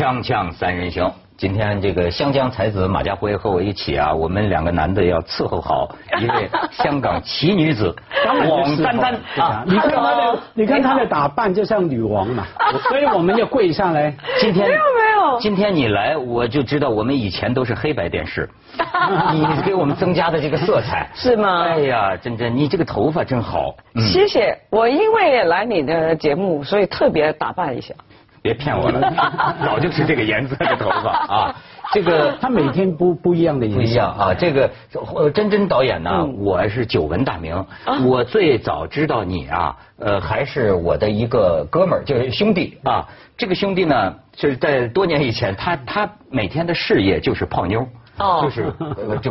锵锵三人行，今天这个湘江才子马家辉和我一起啊，我们两个男的要伺候好一位 香港奇女子。王丹丹啊。你看她的，你看她的打扮就像女王嘛，所以我们就跪下来。今天没有没有。今天你来我就知道我们以前都是黑白电视，你给我们增加的这个色彩。是吗？哎呀，真真，你这个头发真好。嗯。谢谢，我因为来你的节目，所以特别打扮一下。别骗我了，早就是这个颜色的头发啊。这个他每天不不一样的颜色不一样啊，这个呃真真导演呢，嗯我是久闻大名，啊我最早知道你啊，呃，还是我的一个哥们儿，就是兄弟啊。这个兄弟呢，就是在多年以前，他他每天的事业就是泡妞。哦就是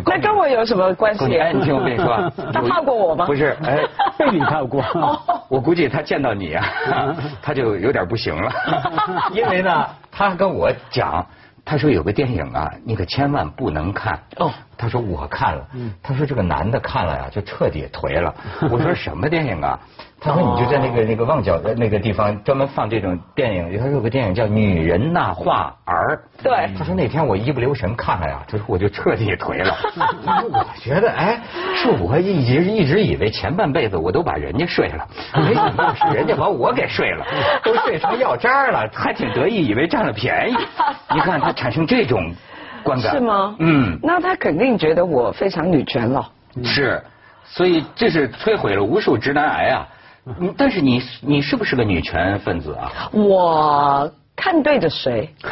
那 跟我有什么关系？哎，你听我跟你说啊，他怕过我吗不是，哎，被你怕过。我估计他见到你啊，他就有点不行了，因为呢，他跟我讲，他说有个电影啊，你可千万不能看。哦他说我看了，他说这个男的看了呀，就彻底颓了。我说什么电影啊？他说你就在那个那个旺角的那个地方专门放这种电影，他说有个电影叫《女人那话儿》。对他说那天我一不留神看了呀，他说我就彻底颓了。我觉得哎，是我一直一直以为前半辈子我都把人家睡了，没想到是人家把我给睡了，都睡成药渣了，还挺得意，以为占了便宜。你看他产生这种观感是吗？嗯，那他肯定觉得我非常女权了。是，所以这是摧毁了无数直男癌啊。嗯但是你你是不是个女权分子啊？我看对着谁？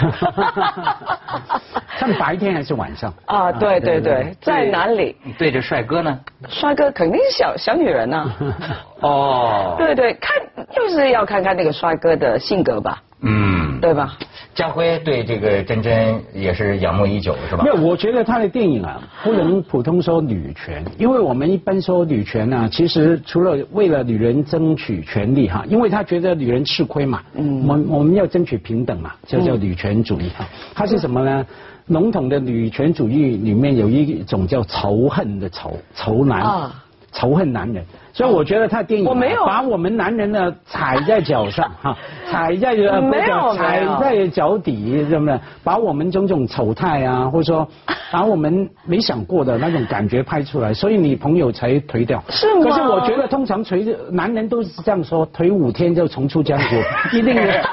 看白天还是晚上？啊，对对对，在哪里？对着帅哥呢？帅哥肯定是小小女人呐、哦，对对，看就是要看看那个帅哥的性格吧，嗯，对吧？家辉对这个珍珍也是仰慕已久，是吧没？有，我觉得他的电影啊，不能普通说女权，因为我们一般说女权呢、其实除了为了女人争取权利哈，因为他觉得女人吃亏嘛，嗯，我们我们要争取平等嘛，这叫女权主义哈。它是什么呢？笼统的女权主义里面有一种叫仇恨的仇，仇男。啊仇恨男人，所以我觉得他电影啊我没有把我们男人呢踩在脚上哈，踩在呃不是没有踩在脚底，是不是？把我们种种丑态啊，或者说 把我们没想过的那种感觉拍出来，所以你朋友才颓掉。是吗可是我觉得通常颓男人都是这样说，颓五天就重出江湖，一定的。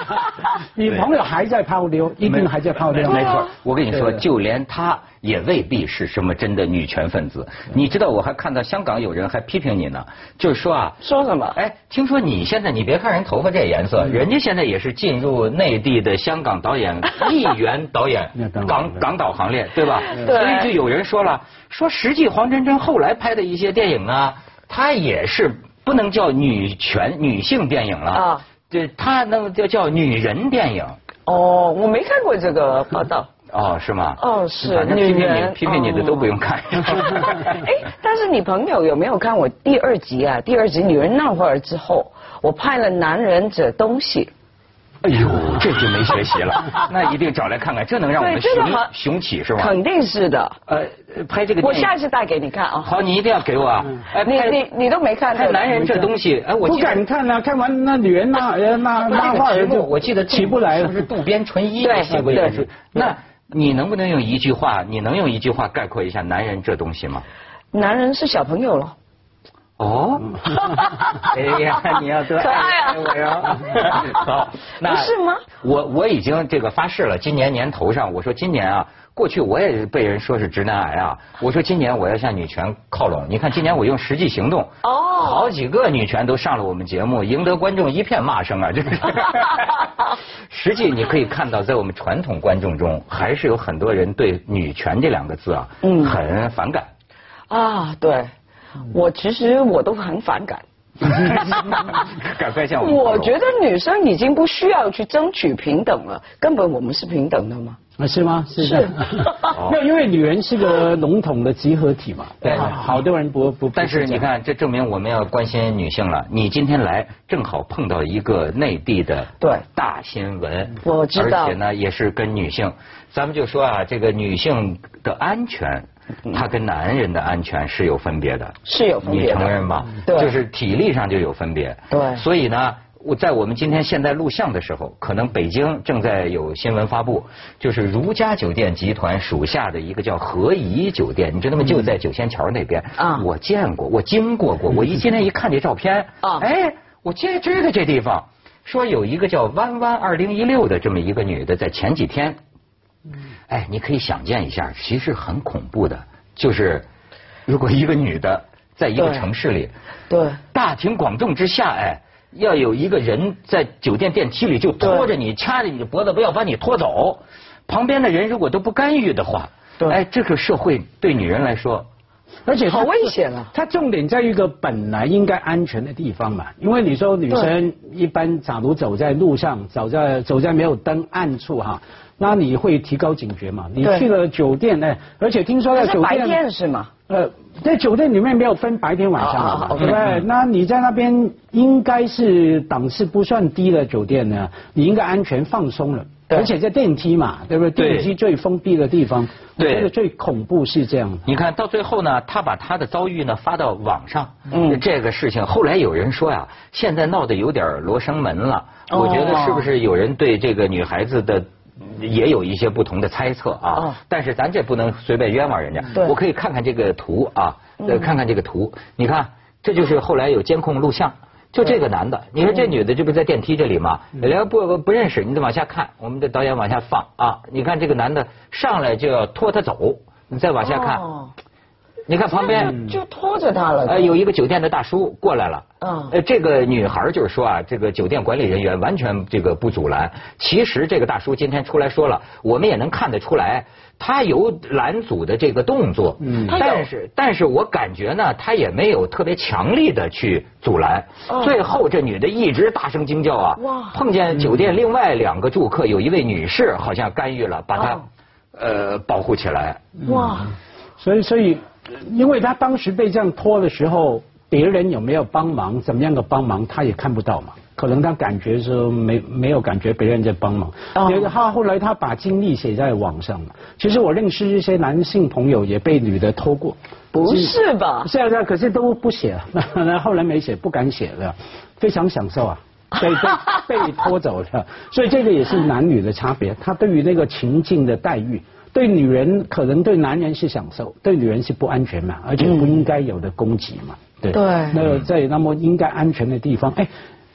你朋友还在泡妞，一定还在泡妞。没错，我跟你说，就连他也未必是什么真的女权分子。你知道，我还看到香港有人还批评你呢，就是说啊，说什么？哎，听说你现在，你别看人头发这颜色，人家现在也是进入内地的香港导演 艺员导演港港导行列，对吧？所以就有人说了，说实际黄真真后来拍的一些电影啊，她也是不能叫女权女性电影了啊，这她能叫叫女人电影。哦，我没看过这个报道。哦，是吗？哦是反正批评女人你批评你的都不用看。哎，但是你朋友有没有看我第二集啊？第二集《女人那会儿》之后，我拍了《男人这东西哎呦，这就没学习了，那一定找来看看，这能让我们雄雄起是》，吧？肯定是的。呃，拍这个我下次带给你看啊。好，你一定要给我啊！你你你都没看？看男人这东西，哎，我不记得敢看啊！看完那女人那呃那那那话儿我记得起不来了是不。是渡边淳一对写过一本书对？那你能不能用一句话？你能用一句话概括一下男人这东西吗？男人是小朋友了。哦，哎呀，你要多可爱啊我哟。好，那不是吗？我我已经这个发誓了，今年年头上，我说今年啊，过去我也被人说是直男癌啊，我说今年我要向女权靠拢。你看今年我用实际行动，哦好几个女权都上了我们节目，赢得观众一片骂声啊，就是。实际你可以看到，在我们传统观众中，还是有很多人对女权这两个字啊，嗯很反感。啊，对，我其实我都很反感。赶快向我我觉得女生已经不需要去争取平等了，根本我们是平等的嘛。啊，是吗？是是的。没有，因为女人是个笼统的集合体嘛。对啊好多人不不。但是你看，这证明我们要关心女性了。你今天来，正好碰到一个内地的对大新闻，我知道而且呢，也是跟女性，咱们就说啊，这个女性的安全，它跟男人的安全是有分别的，是有分别的你承认吗？对就是体力上就有分别。对所以呢。我在我们今天现在录像的时候，可能北京正在有新闻发布，就是如家酒店集团属下的一个叫和颐酒店，你知道吗？就在九仙桥那边。啊，我见过，我经过过。我一今天一看这照片，啊，哎，我记知道这地方。说有一个叫弯弯二零一六的这么一个女的，在前几天，哎，你可以想见一下，其实很恐怖的，就是如果一个女的在一个城市里，对，大庭广众之下，哎，要有一个人在酒店电梯里就拖着你，掐着你的脖子，不要把你拖走，旁边的人如果都不干预的话，哎，这个社会对女人来说。而且好危险啊！它重点在一个本来应该安全的地方嘛，因为你说女生一般，假如走在路上，走在走在没有灯暗处哈，那你会提高警觉嘛？你去了酒店呢，而且听说在酒店白天是吗？呃，在酒店里面没有分白天晚上，对不对？那你在那边应该是档次不算低的酒店呢，你应该安全放松了。而且在电梯嘛，对不对？电梯最封闭的地方，我觉得最恐怖是这样。你看到最后呢，他把他的遭遇呢发到网上，嗯，这个事情后来有人说呀，现在闹得有点罗生门了。我觉得是不是有人对这个女孩子的也有一些不同的猜测啊？但是咱这不能随便冤枉人家。我可以看看这个图啊，看看这个图，你看，这就是后来有监控录像。就这个男的，你说这女的这不在电梯这里吗？连不不认识，你得往下看，我们的导演往下放啊！你看这个男的上来就要拖她走，你再往下看，你看旁边就拖着她了。呃，有一个酒店的大叔过来了。嗯。呃，这个女孩就是说啊，这个酒店管理人员完全这个不阻拦。其实这个大叔今天出来说了，我们也能看得出来。他有拦阻的这个动作，嗯，但是但是我感觉呢，他也没有特别强力的去阻拦。最后这女的一直大声惊叫啊，哇！碰见酒店另外两个住客，有一位女士好像干预了，把她呃保护起来。哇！所以所以，因为他当时被这样拖的时候，别人有没有帮忙，怎么样的帮忙，他也看不到嘛。可能他感觉说没没有感觉别人在帮忙，觉得他后来他把经历写在网上了。其实我认识一些男性朋友也被女的偷过，不是吧？是啊是啊，可是都不写了，那后来没写，不敢写了，非常享受啊，被被 被拖走了。所以这个也是男女的差别，他对于那个情境的待遇，对女人可能对男人是享受，对女人是不安全嘛，而且不应该有的攻击嘛，对。对。那在那么应该安全的地方，哎。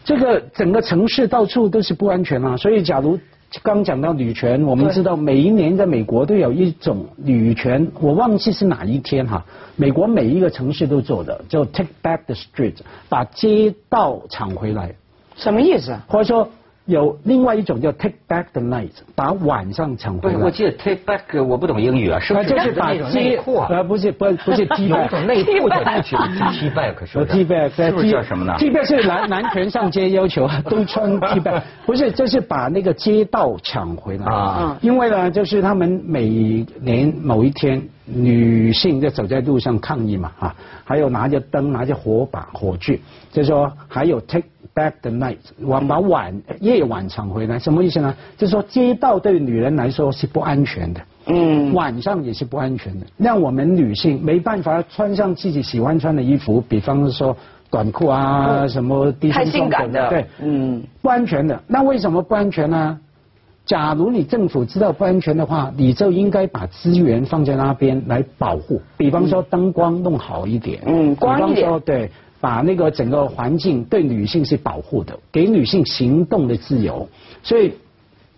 这个整个城市到处都是不安全啊，所以假如刚讲到女权，我们知道每一年在美国都有一种女权，我忘记是哪一天哈，美国每一个城市都做的，叫 Take Back the Street，把街道抢回来，什么意思？或者说。有另外一种叫 take back the night，把晚上抢回来。我记得 take back，我不懂英语啊，是不是？就是把内裤啊，呃，不是，不，不是 T back，内裤叫 T back，是 T back，叫什么呢？T back 是男 男权上街要求都穿 T back，不是，就是把那个街道抢回来啊。因为呢，就是他们每年某一天，女性在走在路上抗议嘛，啊，还有拿着灯、拿着火把、火炬，就说还有 take。Back the night，晚把晚夜晚抢回来，什么意思呢？就是说街道对女人来说是不安全的，嗯，晚上也是不安全的。让我们女性没办法穿上自己喜欢穿的衣服，比方说短裤啊，什么低胸性感的，对，嗯，不安全的。那为什么不安全呢？假如你政府知道不安全的话，你就应该把资源放在那边来保护，比方说灯光弄好一点，嗯，光一点，对。把那个整个环境对女性是保护的，给女性行动的自由。所以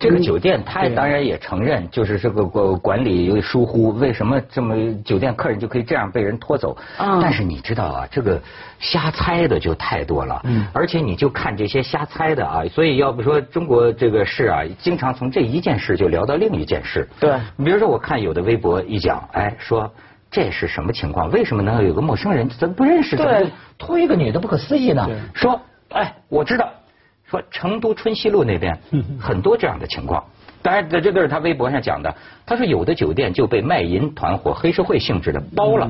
这个酒店他当然也承认，就是这个管管理疏忽。为什么这么酒店客人就可以这样被人拖走？但是你知道啊，这个瞎猜的就太多了。嗯。而且你就看这些瞎猜的啊，所以要不说中国这个事啊，经常从这一件事就聊到另一件事。对。你比如说，我看有的微博一讲，哎，说。这是什么情况？为什么能有个陌生人咱不认识，怎么拖一个女的不可思议呢？说，哎，我知道，说成都春熙路那边很多这样的情况。当然，这这都是他微博上讲的。他说有的酒店就被卖淫团伙、黑社会性质的包了，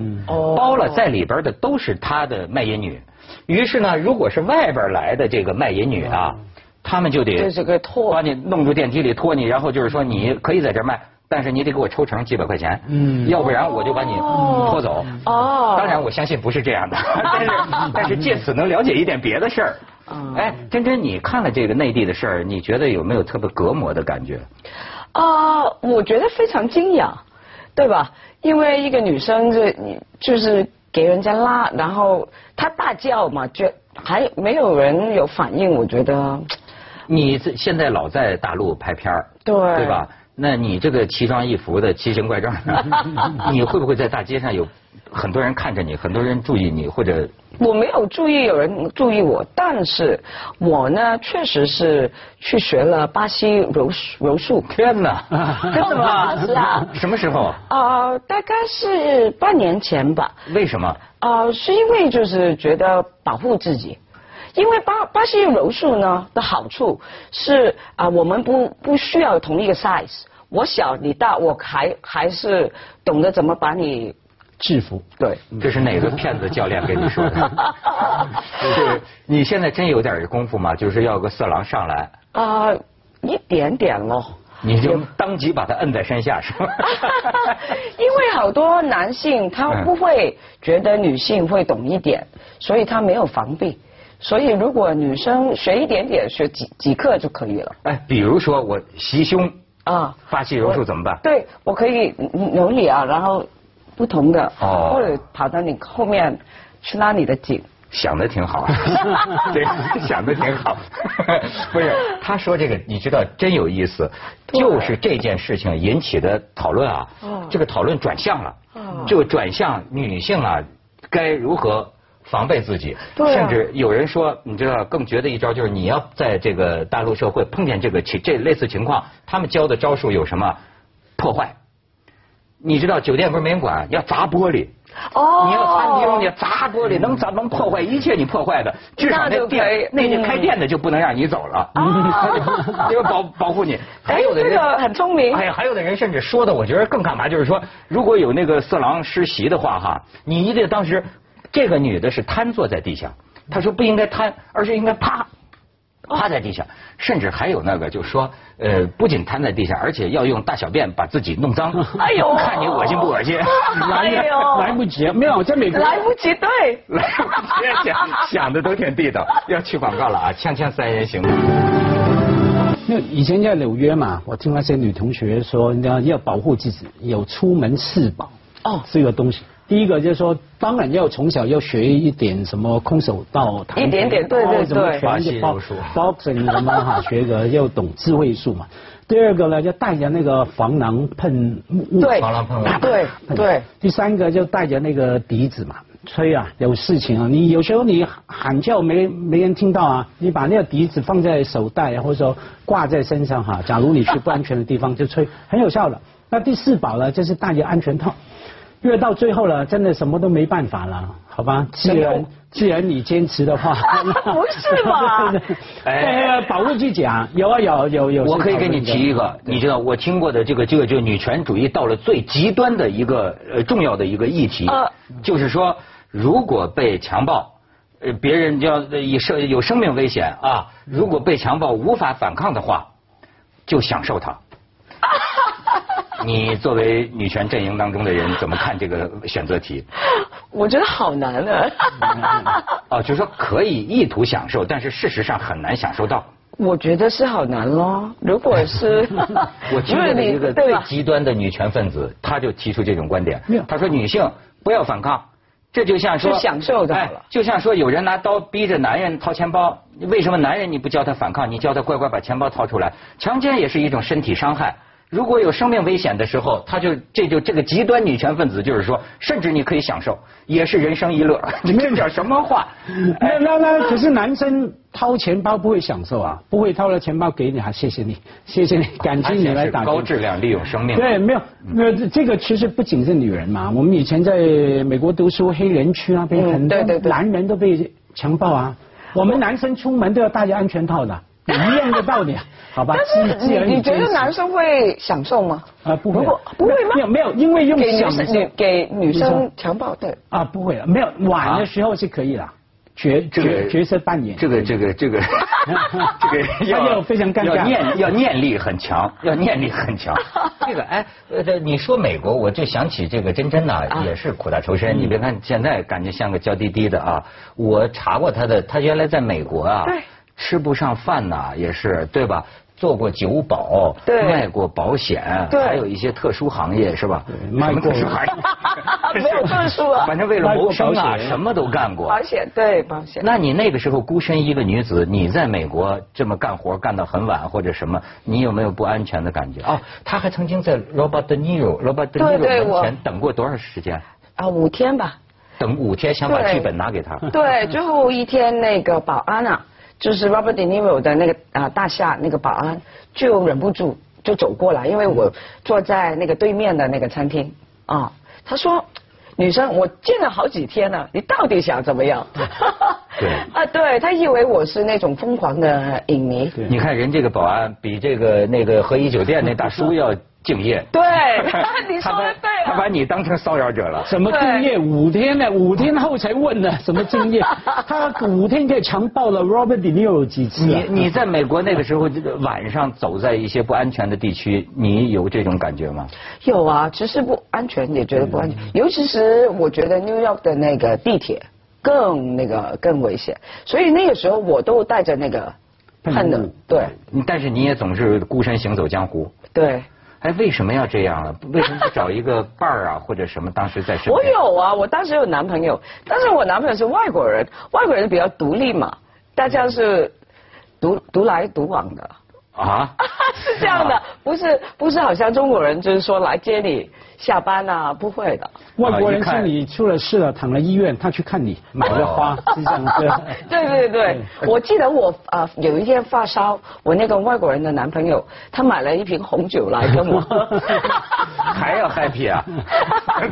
包了在里边的都是他的卖淫女。于是呢，如果是外边来的这个卖淫女啊，他们就得把你弄住电梯里拖你，然后就是说你可以在这卖。但是你得给我抽成几百块钱，嗯，要不然我就把你拖走。哦，当然我相信不是这样的，但是但是借此能了解一点别的事儿。嗯哎，真真，你看了这个内地的事儿，你觉得有没有特别隔膜的感觉？啊、我觉得非常惊讶，对吧？因为一个女生就就是给人家拉，然后她大叫嘛，就还没有人有反应，我觉得你这现在老在大陆拍片儿，对对吧？那你这个奇装异服的、奇形怪状的，你会不会在大街上有很多人看着你，很多人注意你，或者我没有注意有人注意我，但是我呢确实是去学了巴西柔术柔术。天哪，真的吗？是啊。什么时候？啊、大概是半年前吧。为什么？啊、是因为就是觉得保护自己，因为巴巴西柔术呢的好处是啊、我们不不需要同一个 size，我小你大，我还还是懂得怎么把你制服。对。这是哪个骗子教练跟你说的？就是你现在真有点功夫吗？就是要个色狼上来，啊、一点点喽。你就当即把他摁在身下，是吧？因为好多男性他不会觉得女性会懂一点，所以他没有防备。所以如果女生学一点点，学几几课就可以了。哎，比如说我袭胸，啊，巴西柔术怎么办？对，我可以扭你啊，然后不同的，哦或者跑到你后面去拉你的颈。想的 挺好，对，想的挺好。不是，他说这个，你知道真有意思，就是这件事情引起的讨论啊哦，这个讨论转向了哦，就转向女性啊，该如何防备自己，甚至有人说，你知道更绝的一招就是你要在这个大陆社会碰见这个情这类似情况，他们教的招数有什么？破坏。你知道酒店不是没人管，要砸玻璃。哦。你要餐厅，你砸玻璃，能砸能破坏一切你破坏的，至少那店那些嗯开店的就不能让你走了，啊因为保保护你。还有的人哎这个很聪明。哎呀，还有的人甚至说的，我觉得更干嘛，就是说，如果有那个色狼施袭的话，哈，你一定当时这个女的是瘫坐在地下，她说不应该瘫，而是应该趴。趴在地下，甚至还有那个，就是说，呃，不仅瘫在地下，而且要用大小便把自己弄脏。哎呦 看你恶心不恶心？哎呦 来不及，没有在美国。来不及，对。来，想想的都挺地道。要去广告了啊！锵锵三人行，那以前在纽约嘛，我听那些女同学说，你要要保护自己，有出门四宝哦这个东西。第一个就是说，当然要从小要学一点什么空手道、一点点对对对巴西柔术 boxing 什么哈，学个要懂智慧术嘛。第二个呢，就带着那个防狼喷雾，对防狼喷雾对对。第三个就带着那个笛子嘛，吹啊，有事情啊，你有时候你喊叫没没人听到啊，你把那个笛子放在手袋啊，或者说挂在身上哈、假如你去不安全的地方就吹，很有效的。那第四宝呢，就是带着安全套。因为到最后了，真的什么都没办法了，好吧？既然既然你坚持的话，不是吧 哎，保护自己啊，有啊有有有。我可以给你提一个，你知道我听过的这个这个就女权主义到了最极端的一个呃重要的一个议题呃，就是说如果被强暴，呃别人要呃以生有生命危险啊，如果被强暴无法反抗的话，就享受它。你作为女权阵营当中的人，怎么看这个选择题？我觉得好难啊。哦，就是说可以意图享受，但是事实上很难享受到。我觉得是好难咯。如果是 我听过的一个？最极端的女权分子，他就提出这种观点。他说女性不要反抗，这就像说就享受的哎就像说有人拿刀逼着男人掏钱包，为什么男人你不教他反抗，你教他乖乖把钱包掏出来？强奸也是一种身体伤害。如果有生命危险的时候，他就这就这个极端女权分子就是说，甚至你可以享受，也是人生一乐。你 这叫什么话？那那那，可是男生掏钱包不会享受啊，不会掏了钱包给你，啊谢谢你，谢谢你，感激你来打高。质量利用生命。对，没有，没有，这这个其实不仅是女人嘛，我们以前在美国读书，黑人区那边嗯很多男人都被强暴啊，我们男生出门都要戴着安全套的，一样的道理，好吧？但是既既然你你觉得男生会享受吗？啊不会不会吗没有没有，因为用给女享受生女给女生强暴对。啊不会了，没有晚的时候是可以了。角这个角角色扮演。这个这个这个 这个 要要非常尴尬要念要念力很强，要念力很强。这个哎，呃，这你说美国，我就想起这个珍珍呐，也是苦大仇深。你别看现在感觉像个娇滴滴的啊，我查过她的，她原来在美国啊对，吃不上饭呐，也是对吧？做过酒保，对卖过保险，对还有一些特殊行业是吧？卖过什么特殊行业 没有特殊啊 反正为了谋生啊，什么都干过。保险对保险。那你那个时候孤身一个女子，你在美国这么干活干到很晚或者什么，你有没有不安全的感觉？哦，他还曾经在 Robert De Niro，Robert De 对对 Niro 门我前等过多少时间？啊，五天吧。等五天，想把对剧本拿给他。对，最后一天那个保安啊，就是 Robert De Niro 的那个啊大厦那个保安就忍不住就走过来，因为我坐在那个对面的那个餐厅啊，他说。女生，我见了好几天了，你到底想怎么样？对 啊，对他以为我是那种疯狂的影迷。你看人这个保安比这个那个和颐酒店那大叔要敬业。对，你说他把的对他把。你当成骚扰者了。什么敬业？五天呢？五天后才问呢？什么敬业？他五天可以强暴了 Robert De Niro 几次啊你？你在美国那个时候，这个晚上走在一些不安全的地区，你有这种感觉吗？有啊，只是不安全，也觉得不安全。尤其是我觉得 New York 的那个地铁更那个更危险，所以那个时候我都带着那个喷喷的，对但是你也总是孤身行走江湖。对。哎，为什么要这样啊？为什么不找一个伴儿啊，或者什么？当时在身边。我有啊，我当时有男朋友，但是我男朋友是外国人，外国人比较独立嘛，大家是独独来独往的。啊？是这样的，不是不是好像中国人就是说来接你下班啊，不会的。外国人是你出了事了，躺了医院，他去看你，买了花，是这样子。对对对，我记得我啊、有一天发烧，我那个外国人的男朋友他买了一瓶红酒来跟我喝，还要 happy 啊！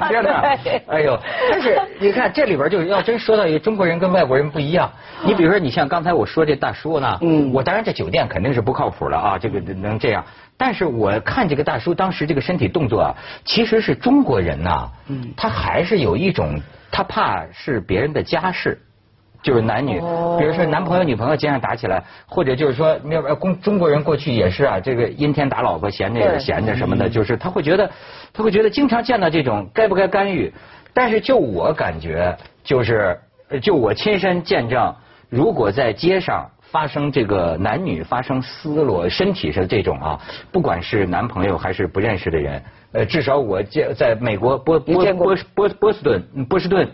天哪对！哎呦，但是你看这里边就是要真说到一个中国人跟外国人不一样。你比如说，你像刚才我说这大叔呢，嗯我当然这酒店肯定是不靠谱了啊，这个能这样。但是我看这个大叔当时这个身体动作啊，其实是中国人呐、嗯他还是有一种他怕是别人的家事。就是男女，哦比如说男朋友女朋友街上打起来，或者就是说，那边中中国人过去也是啊，这个阴天打老婆，闲着也闲着什么的，就是他会觉得，他会觉得经常见到这种该不该干预，但是就我感觉，就是呃就我亲身见证，如果在街上发生这个男女发生撕裸身体上这种啊，不管是男朋友还是不认识的人，呃，至少我见在美国波波波波波士顿波士顿。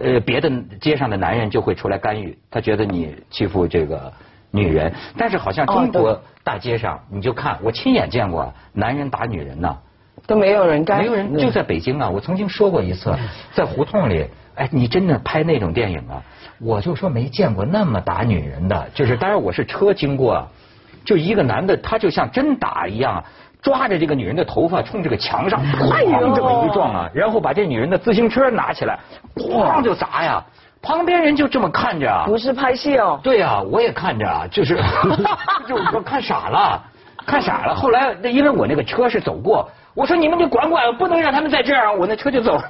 呃，别的街上的男人就会出来干预，他觉得你欺负这个女人，但是好像中哦国大街上，你就看我亲眼见过男人打女人呐，都没有人干，没有人就在北京啊，我曾经说过一次，在胡同里，哎，你真的拍那种电影啊，我就说没见过那么打女人的，就是当然我是车经过啊，就一个男的他就像真打一样。抓着这个女人的头发，冲这个墙上这么一撞啊，然后把这女人的自行车拿起来，哐就砸呀。旁边人就这么看着啊，不是拍戏哦。对呀、我也看着啊，就是 就我看傻了，看傻了。后来那因为我那个车是走过，我说你们就管管，不能让他们再这样，我那车就走了。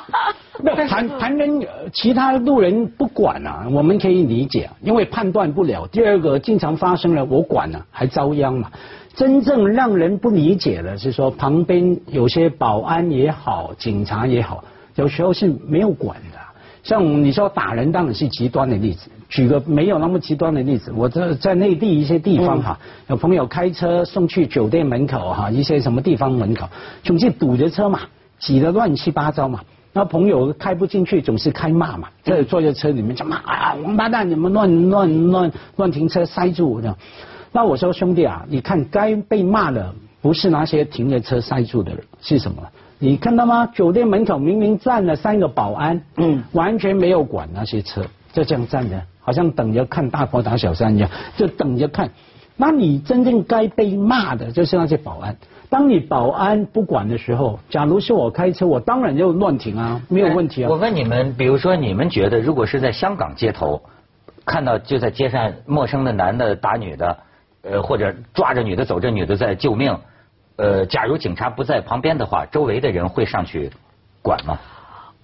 那谈谈人呃其他路人不管啊，我们可以理解，因为判断不了。第二个，经常发生了，我管了、还遭殃嘛。真正让人不理解的是说，旁边有些保安也好，警察也好，有时候是没有管的。像你说打人当然是极端的例子，举个没有那么极端的例子，我这在内地一些地方哈，有朋友开车送去酒店门口哈，一些什么地方门口，总是堵着车嘛，挤得乱七八糟嘛。那朋友开不进去，总是开骂嘛，在坐在车里面就骂啊，王八蛋，你们乱乱乱乱停车塞住我的。那我说兄弟啊，你看该被骂的不是那些停着车塞住的人，是什么？你看到吗？酒店门口明明站了三个保安，嗯完全没有管那些车，就这样站着，好像等着看大佛打小三一样，就等着看。那你真正该被骂的就是那些保安。当你保安不管的时候，假如是我开车，我当然就乱停啊，没有问题啊我。问你们，比如说你们觉得，如果是在香港街头看到就在街上陌生的男的打女的，呃，或者抓着女的走，这女的在救命，呃，假如警察不在旁边的话，周围的人会上去管吗？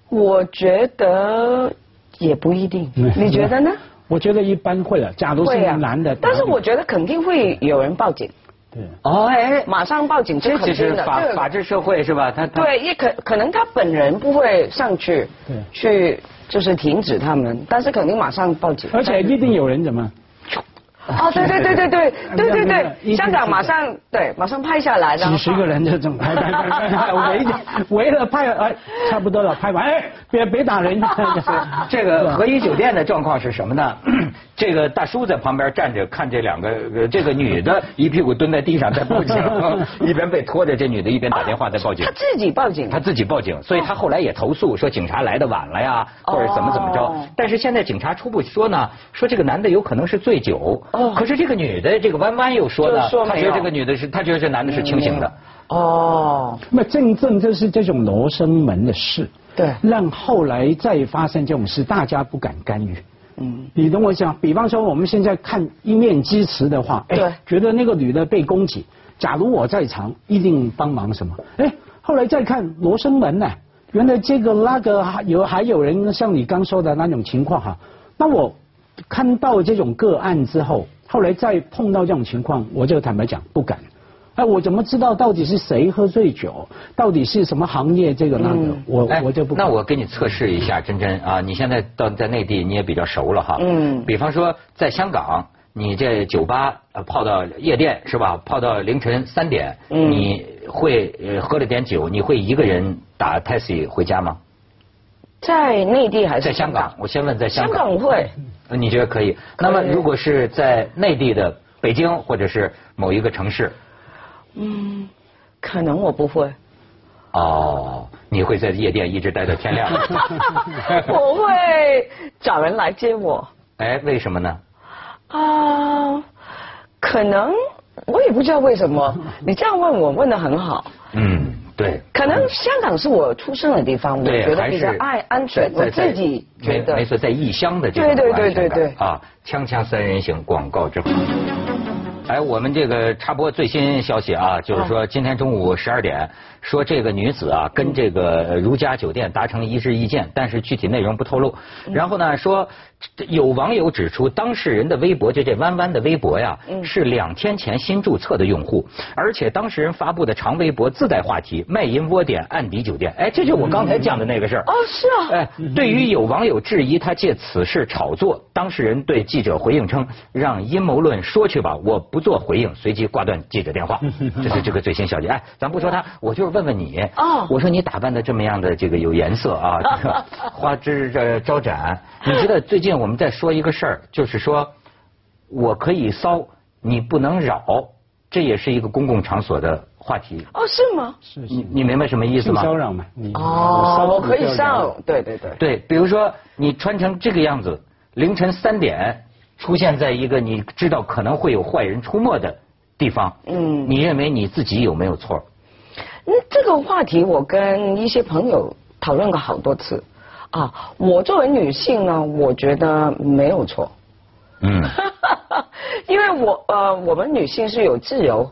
我觉得也不一定，嗯你觉得呢？我觉得一般会了。假如是男的，但是我觉得肯定会有人报警，对。哦，哎，马上报警，这肯定的。就是法法治社会是吧？他他对，也可可能他本人不会上去，对去就是停止他们，但是肯定马上报警。而且一定有人怎么？哦，对对对对对对对对，香港马上对马上拍下来，了几十个人这种拍拍拍拍，围围了拍，哎，差不多了，拍完，哎，别别打人。这个和颐酒店的状况是什么呢？这个大叔在旁边站着看这两个，呃这个女的一屁股蹲在地上在报警，一边被拖着，这女的一边打电话在报警他。自己报警，他自己报警，所以他后来也投诉说警察来的晚了呀，或者怎么怎么着哦。但是现在警察初步说呢，说这个男的有可能是醉酒，哦可是这个女的这个弯弯又说呢就说，他觉得这个女的是，他觉得这男的是清醒的。哦，那正正就是这种罗生门的事，对让后来再发生这种事，大家不敢干预。嗯，你懂我讲？比方说我们现在看一面之词的话，哎对觉得那个女的被攻击，假如我在场，一定帮忙什么？哎，后来再看罗生门呢、原来这个那个还有还有人像你刚说的那种情况哈，那我看到这种个案之后，后来再碰到这种情况，我就坦白讲不敢。哎，我怎么知道到底是谁喝醉酒？到底是什么行业？这个那个，嗯我哎我就不敢。那我给你测试一下，真真啊，你现在到在内地你也比较熟了哈。嗯比方说在香港，你这酒吧呃泡到夜店是吧？泡到凌晨三点，嗯你会呃喝了点酒，你会一个人打 taxi 回家吗？在内地还是在香港，我先问在香港香港。会，呃你觉得可以？那么如果是在内地的北京或者是某一个城市，嗯，可能我不会，哦，你会在夜店一直待到天亮？我会找人来接我。哎，为什么呢？啊，可能我也不知道为什么。你这样问我，问的很好。嗯，对。可能香港是我出生的地方，我，觉得比较爱安全，我自己觉得没没。错，在异乡的这种对对对对对啊，锵锵三人行广告之后。哎，我们这个插播最新消息啊，就是说今天中午十二点，说这个女子啊跟这个呃如家酒店达成一致意见，但是具体内容不透露。然后呢，说有网友指出，当事人的微博就这弯弯的微博呀，是两天前新注册的用户，而且当事人发布的长微博自带话题“卖淫窝点案底酒店”。哎，这就是我刚才讲的那个事儿。哦，是啊。哎，对于有网友质疑他借此事炒作，当事人对记者回应称：“让阴谋论说去吧，我不做回应。”随即挂断记者电话。这是这个最新消息。哎，咱不说他，我就是问问你。哦我说你打扮的这么样的这个有颜色啊，这个花枝这招展。你知道最近我们在说一个事儿，就是说我可以骚，你不能扰，这也是一个公共场所的话题。哦，是吗？是你你明白什么意思吗？骚扰嘛？你哦，我可以上上，对对对。对，比如说你穿成这个样子，凌晨三点出现在一个你知道可能会有坏人出没的地方，嗯你认为你自己有没有错？那，这个话题我跟一些朋友讨论过好多次。啊，我作为女性呢，我觉得没有错。嗯，因为我呃，我们女性是有自由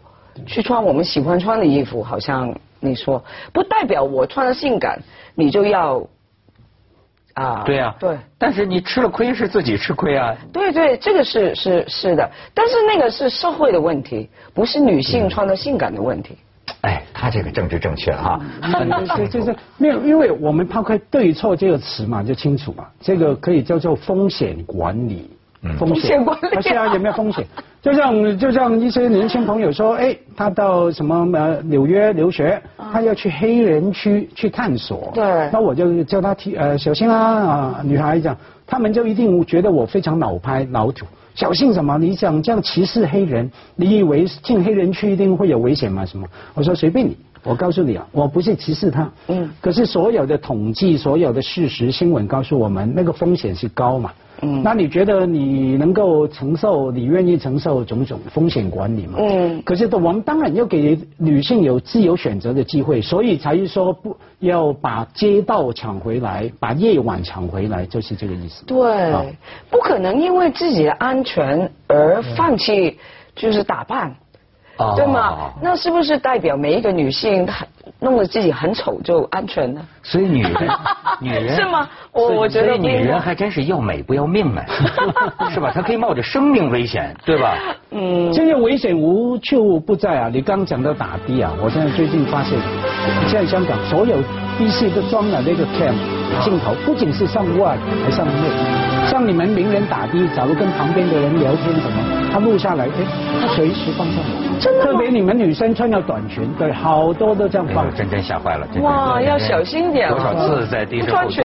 去穿我们喜欢穿的衣服，好像你说，不代表我穿的性感，你就要啊。对呀、对。但是你吃了亏是自己吃亏啊。对对，这个是是是的，但是那个是社会的问题，不是女性穿的性感的问题。哎，他这个政治正确哈，分得清楚这这这没有，因为我们抛开对错这个词嘛，就清楚嘛。这个可以叫做风险管理。嗯风风险管理啊是啊，有没有风险？就像就像一些年轻朋友说，哎，他到什么呃纽约留学，他要去黑人区去探索。对那我就叫他提呃小心啊啊，女孩讲，他们就一定觉得我非常老派老土。小心什么？你想这样歧视黑人？你以为进黑人区一定会有危险吗？什么？我说随便你，我告诉你啊，我不是歧视他。嗯可是所有的统计、所有的事实、新闻告诉我们，那个风险是高嘛。嗯那你觉得你能够承受？你愿意承受种种风险管理吗？嗯可是我们当然要给女性有自由选择的机会，所以才是说不要把街道抢回来，把夜晚抢回来，就是这个意思。对好，不可能因为自己的安全而放弃，就是打扮。哦对吗？那是不是代表每一个女性她弄得自己很丑就安全呢。所以女人，女人是吗我我觉得女人还真是要美不要命呢，是吧？她可以冒着生命危险，对吧？嗯，现在危险无处不在啊！你刚刚讲到打的啊，我现在最近发现，现在香港所有 B C 都装了那个 cam 镜头，不仅是上外还上内。像你们名人打的，假如跟旁边的人聊天什么，他录下来，哎，他随时放上来。真的特别你们女生穿了短裙，对，好多都这样放哎。真真吓坏了，真真哇，要小心点哦。多少次在地上不穿裙